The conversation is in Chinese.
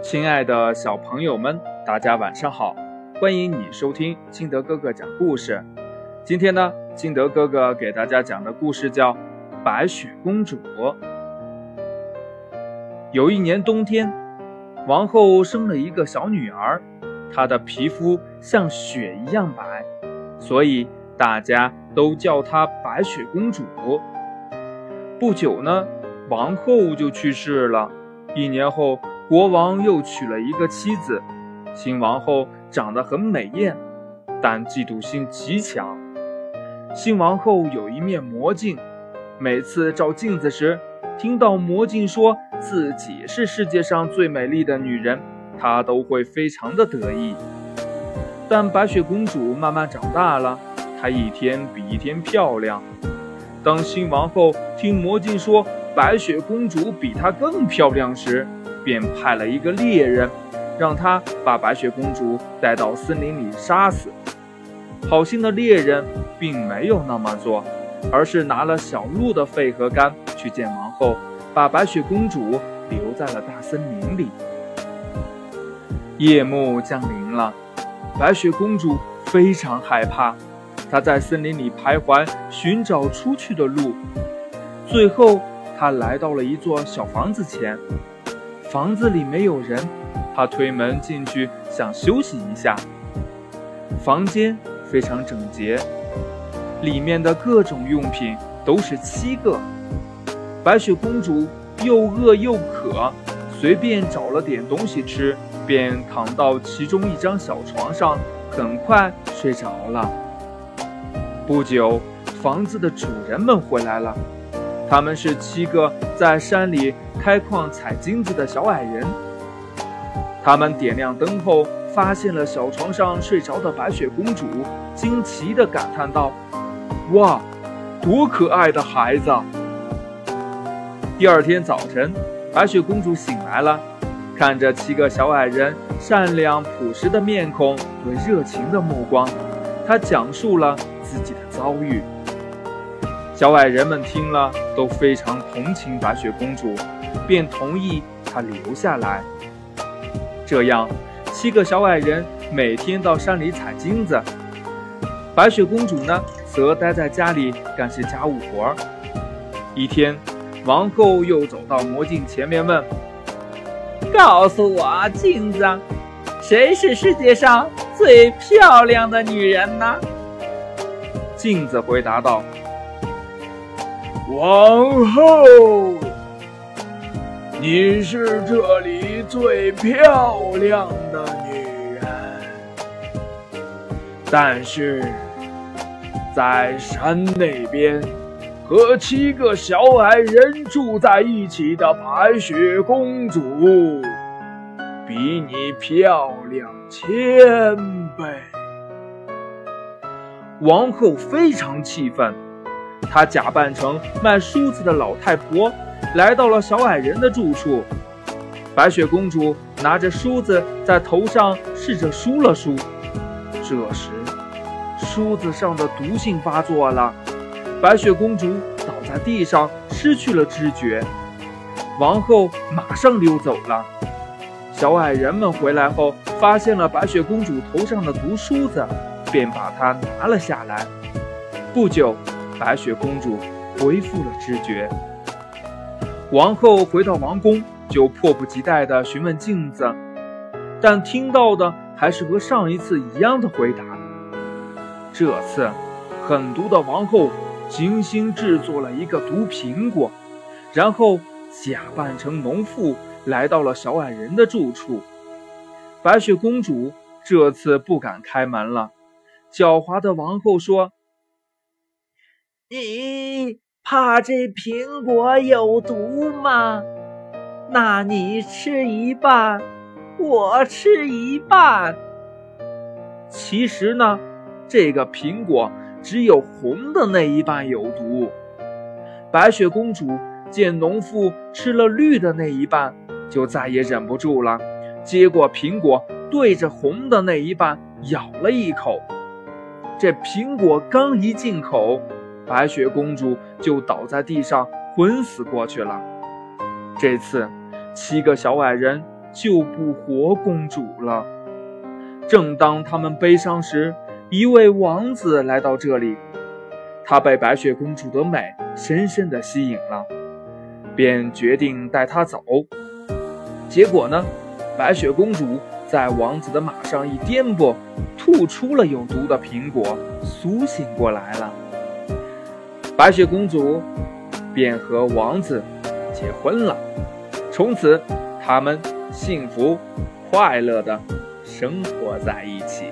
亲爱的小朋友们，大家晚上好！欢迎你收听金德哥哥讲故事。今天呢，金德哥哥给大家讲的故事叫《白雪公主》。有一年冬天，王后生了一个小女儿，她的皮肤像雪一样白，所以大家都叫她白雪公主。不久呢，王后就去世了。一年后，国王又娶了一个妻子。新王后长得很美艳，但嫉妒心极强。新王后有一面魔镜，每次照镜子时，听到魔镜说自己是世界上最美丽的女人，她都会非常的得意。但白雪公主慢慢长大了，她一天比一天漂亮。当新王后听魔镜说白雪公主比她更漂亮时，便派了一个猎人，让他把白雪公主带到森林里杀死。好心的猎人并没有那么做，而是拿了小鹿的肺和肝去见王后，把白雪公主留在了大森林里。夜幕降临了，白雪公主非常害怕。她在森林里徘徊，寻找出去的路。最后，她来到了一座小房子前。房子里没有人，他推门进去，想休息一下。房间非常整洁，里面的各种用品都是七个。白雪公主又饿又渴，随便找了点东西吃，便躺到其中一张小床上，很快睡着了。不久，房子的主人们回来了。他们是七个在山里开矿采金子的小矮人。他们点亮灯后，发现了小床上睡着的白雪公主，惊奇地感叹道：“哇，多可爱的孩子！”第二天早晨，白雪公主醒来了，看着七个小矮人善良朴实的面孔和热情的目光，她讲述了。自己的遭遇，小矮人们听了都非常同情白雪公主，便同意她留下来。这样，七个小矮人每天到山里采金子，白雪公主呢，则待在家里干些家务活儿。一天，王后又走到魔镜前面问：“告诉我，镜子，谁是世界上最漂亮的女人呢？”镜子回答道：“王后，你是这里最漂亮的女人，但是在山那边和七个小矮人住在一起的白雪公主，比你漂亮千倍。”王后非常气愤，她假扮成卖梳子的老太婆，来到了小矮人的住处。白雪公主拿着梳子在头上试着梳了梳，这时梳子上的毒性发作了，白雪公主倒在地上，失去了知觉。王后马上溜走了。小矮人们回来后，发现了白雪公主头上的毒梳子。便把它拿了下来。不久，白雪公主恢复了知觉。王后回到王宫，就迫不及待地询问镜子，但听到的还是和上一次一样的回答。这次，狠毒的王后精心制作了一个毒苹果，然后假扮成农妇来到了小矮人的住处。白雪公主这次不敢开门了。狡猾的王后说：“你怕这苹果有毒吗？那你吃一半，我吃一半。其实呢，这个苹果只有红的那一半有毒。”白雪公主见农妇吃了绿的那一半，就再也忍不住了，接过苹果，对着红的那一半咬了一口。这苹果刚一进口，白雪公主就倒在地上，昏死过去了。这次，七个小矮人救不活公主了。正当他们悲伤时，一位王子来到这里，他被白雪公主的美深深的吸引了，便决定带她走。结果呢，白雪公主在王子的马上一颠簸，吐出了有毒的苹果，苏醒过来了。白雪公主便和王子结婚了，从此他们幸福快乐的生活在一起。